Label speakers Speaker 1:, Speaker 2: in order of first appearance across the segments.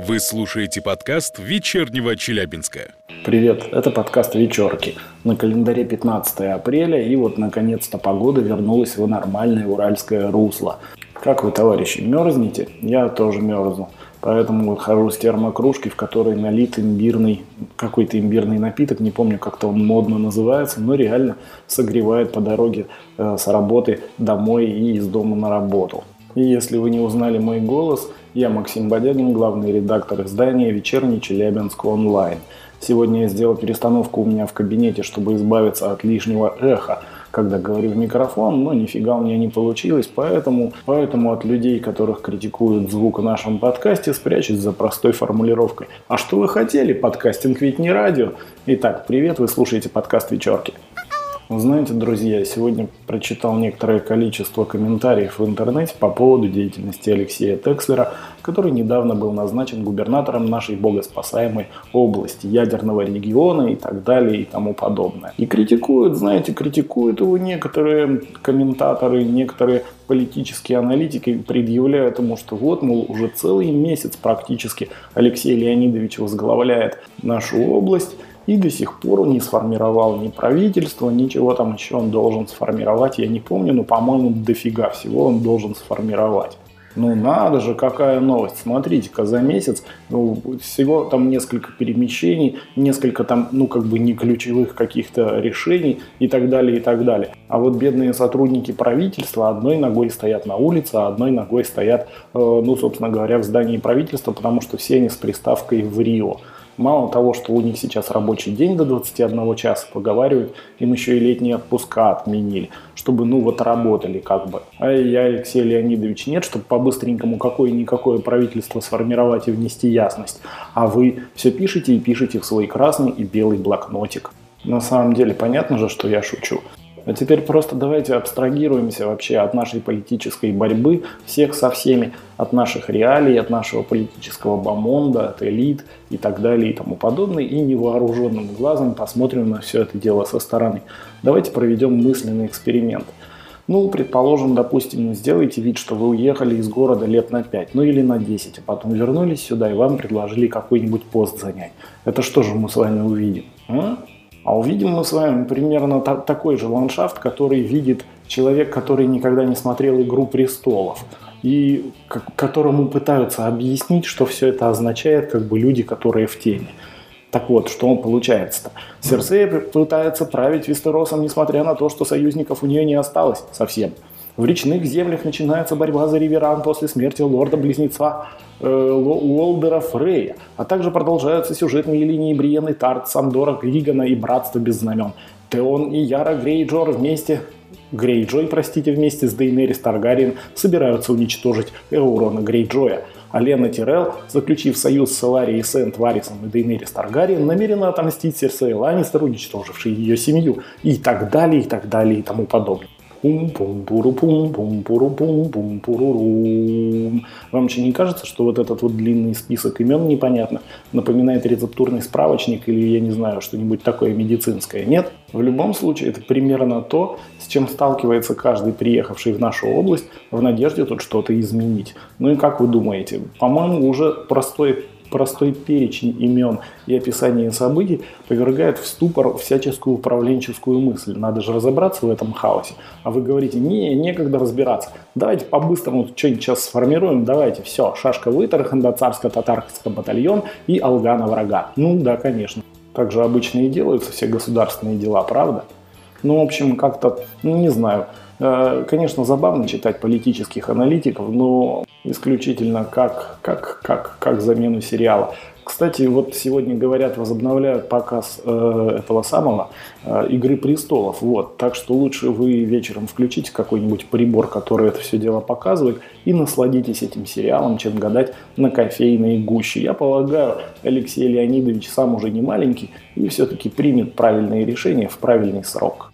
Speaker 1: Вы слушаете подкаст «Вечернего Челябинска».
Speaker 2: Привет, это подкаст «Вечерки». На календаре 15 апреля, и вот наконец-то погода вернулась в нормальное уральское русло. Как вы, товарищи, мерзнете? Я тоже мерзну. Поэтому хожу с термокружкой, в которой налит имбирный, какой-то имбирный напиток, не помню, как-то он модно называется, но реально согревает по дороге э, с работы домой и из дома на работу. И если вы не узнали мой голос, я Максим Бодягин, главный редактор издания «Вечерний Челябинск онлайн». Сегодня я сделал перестановку у меня в кабинете, чтобы избавиться от лишнего эха, когда говорю в микрофон, но нифига у меня не получилось, поэтому, поэтому от людей, которых критикуют звук в нашем подкасте, спрячусь за простой формулировкой. А что вы хотели? Подкастинг ведь не радио. Итак, привет, вы слушаете подкаст «Вечерки». Знаете, друзья, сегодня прочитал некоторое количество комментариев в интернете по поводу деятельности Алексея Текслера, который недавно был назначен губернатором нашей богоспасаемой области, ядерного региона и так далее и тому подобное. И критикуют, знаете, критикуют его некоторые комментаторы, некоторые политические аналитики, предъявляя тому, что вот, мол, уже целый месяц практически Алексей Леонидович возглавляет нашу область, и до сих пор не сформировал ни правительство, ничего там еще он должен сформировать, я не помню, но, по-моему, дофига всего он должен сформировать. Ну надо же, какая новость. Смотрите-ка, за месяц ну, всего там несколько перемещений, несколько там, ну как бы не ключевых каких-то решений и так далее, и так далее. А вот бедные сотрудники правительства одной ногой стоят на улице, а одной ногой стоят, э, ну, собственно говоря, в здании правительства, потому что все они с приставкой в Рио. Мало того, что у них сейчас рабочий день до 21 часа, поговаривают, им еще и летние отпуска отменили, чтобы ну вот работали как бы. А я, Алексей Леонидович, нет, чтобы по-быстренькому какое-никакое правительство сформировать и внести ясность. А вы все пишете и пишете в свой красный и белый блокнотик. На самом деле понятно же, что я шучу. А теперь просто давайте абстрагируемся вообще от нашей политической борьбы, всех со всеми, от наших реалий, от нашего политического бомонда, от элит и так далее и тому подобное, и невооруженным глазом посмотрим на все это дело со стороны. Давайте проведем мысленный эксперимент. Ну, предположим, допустим, сделайте вид, что вы уехали из города лет на 5, ну или на 10, а потом вернулись сюда и вам предложили какой-нибудь пост занять. Это что же мы с вами увидим? Увидим мы с вами примерно та- такой же ландшафт, который видит человек, который никогда не смотрел «Игру престолов», и к- которому пытаются объяснить, что все это означает, как бы люди, которые в теме. Так вот, что он получается-то? Серсея пытается править Вестеросом, несмотря на то, что союзников у нее не осталось совсем – в речных землях начинается борьба за Риверан после смерти лорда-близнеца э, Уолдера Фрея, а также продолжаются сюжетные линии Бриенны Тарт, Сандора Клигана и Братство без знамен. Теон и Яра Грейджор вместе Грейджой, простите, вместе с Дейнерис Таргариен собираются уничтожить Эурона Грейджоя. Оленна Тирелл, заключив союз с Элларией Сэнд, Варисом и Дейнерис Таргариен, намерена отомстить Серсее Ланнистер, уничтожившей ее семью, и так далее, и так далее, и тому подобное пум пум пуру пум пум пуру пум пум пурурум. Вам вообще не кажется, что вот этот вот длинный список имен непонятно напоминает рецептурный справочник или, я не знаю, что-нибудь такое медицинское? Нет? В любом случае, это примерно то, с чем сталкивается каждый приехавший в нашу область в надежде тут что-то изменить. Ну и как вы думаете? По-моему, уже простой простой перечень имен и описание событий повергает в ступор всяческую управленческую мысль. Надо же разобраться в этом хаосе. А вы говорите, не, некогда разбираться. Давайте по-быстрому что-нибудь сейчас сформируем. Давайте, все, шашка выторханда, царско-татарский батальон и Алгана врага. Ну да, конечно. Так же обычно и делаются все государственные дела, правда? Ну, в общем, как-то, ну, не знаю. Э, конечно, забавно читать политических аналитиков, но исключительно как, как, как, как замену сериала. Кстати, вот сегодня, говорят, возобновляют показ э, этого самого э, «Игры престолов». Вот, так что лучше вы вечером включите какой-нибудь прибор, который это все дело показывает, и насладитесь этим сериалом, чем гадать на кофейной гуще. Я полагаю, Алексей Леонидович сам уже не маленький и все-таки примет правильные решения в правильный срок.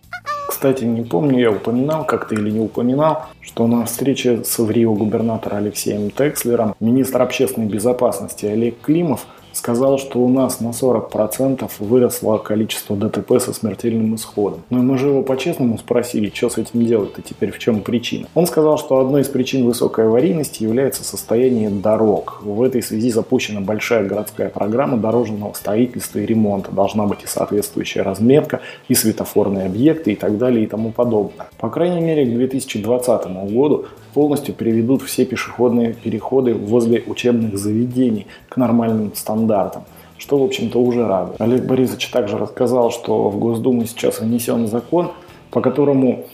Speaker 2: Кстати, не помню, я упоминал как-то или не упоминал, что на встрече с ВРИО губернатора Алексеем Текслером министр общественной безопасности Олег Климов сказал, что у нас на 40% выросло количество ДТП со смертельным исходом. Но мы же его по-честному спросили, что с этим делать-то теперь, в чем причина. Он сказал, что одной из причин высокой аварийности является состояние дорог. В этой связи запущена большая городская программа дорожного строительства и ремонта. Должна быть и соответствующая разметка, и светофорные объекты, и так далее, и тому подобное. По крайней мере, к 2020 году полностью переведут все пешеходные переходы возле учебных заведений к нормальным стандартам что, в общем-то, уже радует. Олег Борисович также рассказал, что в Госдуму сейчас внесен закон, по которому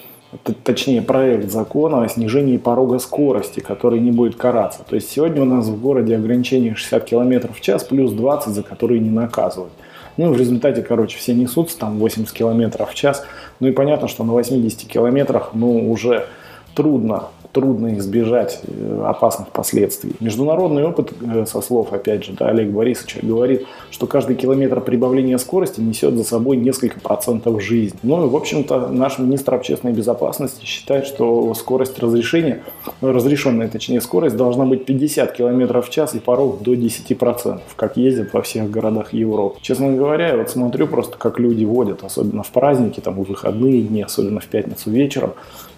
Speaker 2: точнее проект закона о снижении порога скорости, который не будет караться. То есть сегодня у нас в городе ограничение 60 км в час плюс 20, за которые не наказывают. Ну, в результате, короче, все несутся там 80 км в час. Ну и понятно, что на 80 километрах, ну, уже трудно трудно избежать э, опасных последствий. Международный опыт, э, со слов, опять же, да, Олега Борисовича, говорит, что каждый километр прибавления скорости несет за собой несколько процентов жизни. Ну и, в общем-то, наш министр общественной безопасности считает, что скорость разрешения, разрешенная, точнее, скорость должна быть 50 километров в час и порог до 10%, как ездят во всех городах Европы. Честно говоря, я вот смотрю просто, как люди водят, особенно в праздники, там, в выходные дни, особенно в пятницу вечером,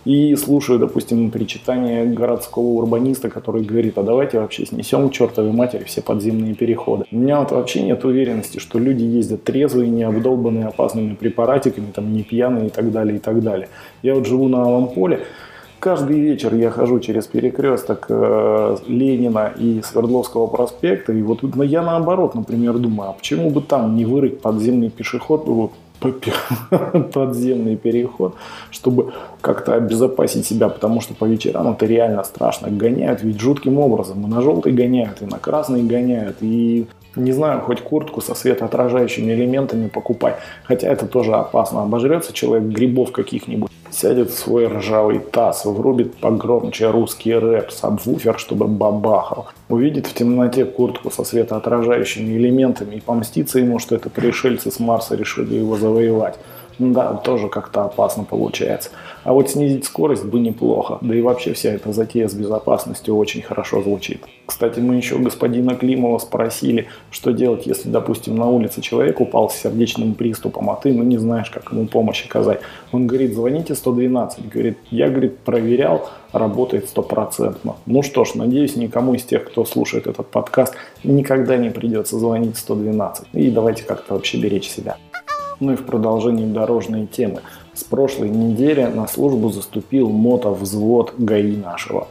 Speaker 2: и слушаю, допустим, причитание городского урбаниста, который говорит, а давайте вообще снесем к чертовой матери все подземные переходы. У меня вот вообще нет уверенности, что люди ездят трезвые, не обдолбанные опасными препаратиками, там, не пьяные и так далее, и так далее. Я вот живу на Алом поле, Каждый вечер я хожу через перекресток э, Ленина и Свердловского проспекта, и вот я наоборот, например, думаю, а почему бы там не вырыть подземный пешеход, подземный переход, чтобы как-то обезопасить себя, потому что по вечерам это реально страшно. Гоняют ведь жутким образом. И на желтый гоняют, и на красный гоняют, и не знаю, хоть куртку со светоотражающими элементами покупай. Хотя это тоже опасно. Обожрется человек грибов каких-нибудь. Сядет в свой ржавый таз, врубит погромче русский рэп, сабвуфер, чтобы бабахал. Увидит в темноте куртку со светоотражающими элементами и помстится ему, что это пришельцы с Марса решили его завоевать. Да, тоже как-то опасно получается. А вот снизить скорость бы неплохо. Да и вообще вся эта затея с безопасностью очень хорошо звучит. Кстати, мы еще господина Климова спросили, что делать, если, допустим, на улице человек упал с сердечным приступом, а ты, ну, не знаешь, как ему помощь оказать. Он говорит, звоните 112. Говорит, я, говорит, проверял, работает стопроцентно. Ну что ж, надеюсь, никому из тех, кто слушает этот подкаст, никогда не придется звонить 112. И давайте как-то вообще беречь себя. Ну и в продолжении дорожной темы. С прошлой недели на службу заступил мотовзвод ГАИ нашего.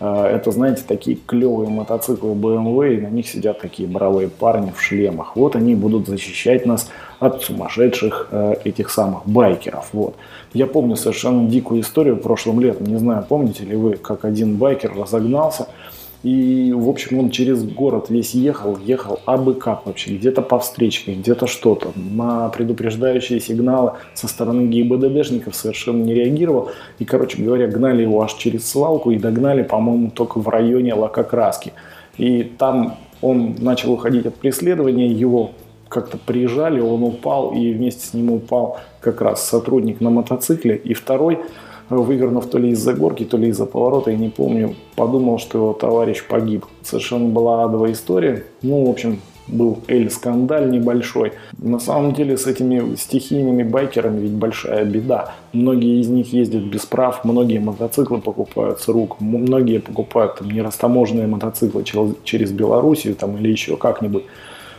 Speaker 2: Э, это, знаете, такие клевые мотоциклы BMW, и на них сидят такие бравые парни в шлемах. Вот они будут защищать нас от сумасшедших э, этих самых байкеров. Вот. Я помню совершенно дикую историю прошлым летом. Не знаю, помните ли вы, как один байкер разогнался – и, в общем, он через город весь ехал, ехал абы как вообще, где-то по встречке, где-то что-то. На предупреждающие сигналы со стороны ГИБДДшников совершенно не реагировал. И, короче говоря, гнали его аж через свалку и догнали, по-моему, только в районе Лакокраски. И там он начал уходить от преследования, его как-то приезжали, он упал, и вместе с ним упал как раз сотрудник на мотоцикле, и второй – вывернув то ли из-за горки, то ли из-за поворота, я не помню, подумал, что его товарищ погиб. Совершенно была адовая история. Ну, в общем, был эль-скандаль небольшой. На самом деле с этими стихийными байкерами ведь большая беда. Многие из них ездят без прав, многие мотоциклы покупают с рук, многие покупают там нерастаможенные мотоциклы через Белоруссию там, или еще как-нибудь.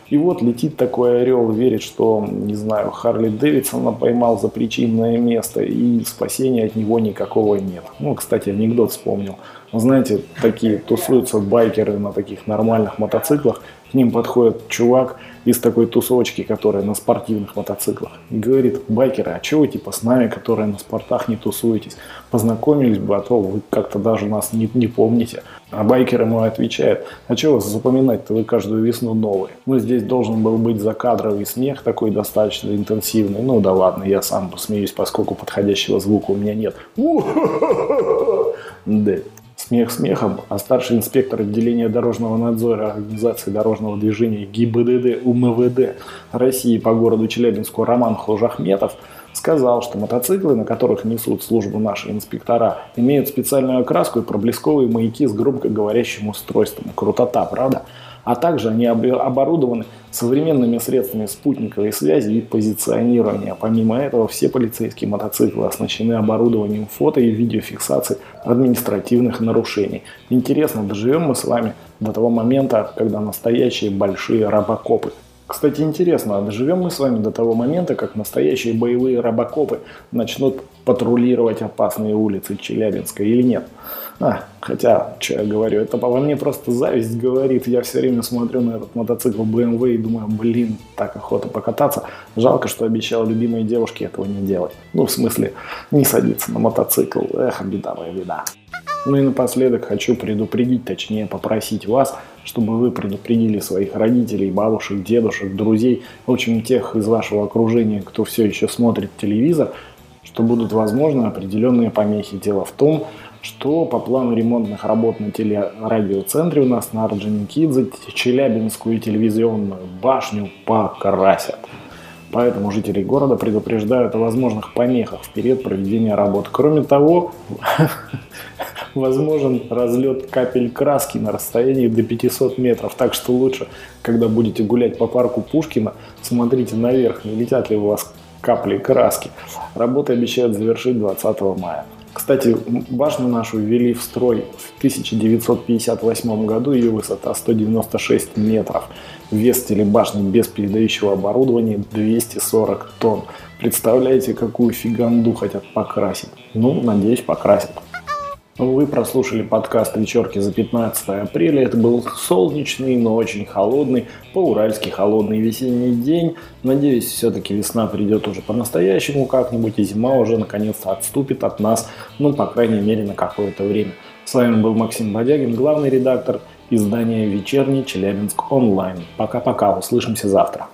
Speaker 2: И вот летит такой орел, верит, что, не знаю, Харли Дэвидсона поймал за причинное место, и спасения от него никакого нет. Ну, кстати, анекдот вспомнил. Знаете, такие тусуются байкеры на таких нормальных мотоциклах, к ним подходит чувак из такой тусовочки, которая на спортивных мотоциклах. И говорит, байкеры, а чего вы типа с нами, которые на спортах не тусуетесь? Познакомились бы, а то вы как-то даже нас не, не помните. А байкер ему отвечает, а чего вас запоминать-то вы каждую весну новые? Ну, здесь должен был быть закадровый смех такой достаточно интенсивный. Ну да ладно, я сам посмеюсь, поскольку подходящего звука у меня нет. Да. Смех смехом, а старший инспектор отделения дорожного надзора Организации дорожного движения ГИБДД УМВД России по городу Челябинску Роман Хожахметов сказал, что мотоциклы, на которых несут службу наши инспектора, имеют специальную окраску и проблесковые маяки с громкоговорящим устройством. Крутота, правда? А также они оборудованы современными средствами спутниковой связи и позиционирования. Помимо этого, все полицейские мотоциклы оснащены оборудованием фото и видеофиксации административных нарушений. Интересно, доживем мы с вами до того момента, когда настоящие большие робокопы кстати, интересно, а доживем мы с вами до того момента, как настоящие боевые робокопы начнут патрулировать опасные улицы Челябинска или нет? А, хотя, что я говорю, это по мне просто зависть говорит. Я все время смотрю на этот мотоцикл BMW и думаю, блин, так охота покататься. Жалко, что обещал любимой девушке этого не делать. Ну, в смысле, не садиться на мотоцикл. Эх, беда моя беда. Ну и напоследок хочу предупредить, точнее попросить вас, чтобы вы предупредили своих родителей, бабушек, дедушек, друзей, в общем, тех из вашего окружения, кто все еще смотрит телевизор, что будут возможны определенные помехи. Дело в том, что по плану ремонтных работ на телерадиоцентре у нас на Орджоникидзе Челябинскую телевизионную башню покрасят. Поэтому жители города предупреждают о возможных помехах в период проведения работ. Кроме того, возможен разлет капель краски на расстоянии до 500 метров. Так что лучше, когда будете гулять по парку Пушкина, смотрите наверх, не летят ли у вас капли краски. Работы обещают завершить 20 мая. Кстати, башню нашу ввели в строй в 1958 году, ее высота 196 метров. Вес телебашни без передающего оборудования 240 тонн. Представляете, какую фиганду хотят покрасить? Ну, надеюсь, покрасят. Вы прослушали подкаст «Вечерки за 15 апреля». Это был солнечный, но очень холодный, по-уральски холодный весенний день. Надеюсь, все-таки весна придет уже по-настоящему как-нибудь, и зима уже наконец-то отступит от нас, ну, по крайней мере, на какое-то время. С вами был Максим Бодягин, главный редактор издания «Вечерний Челябинск онлайн». Пока-пока, услышимся завтра.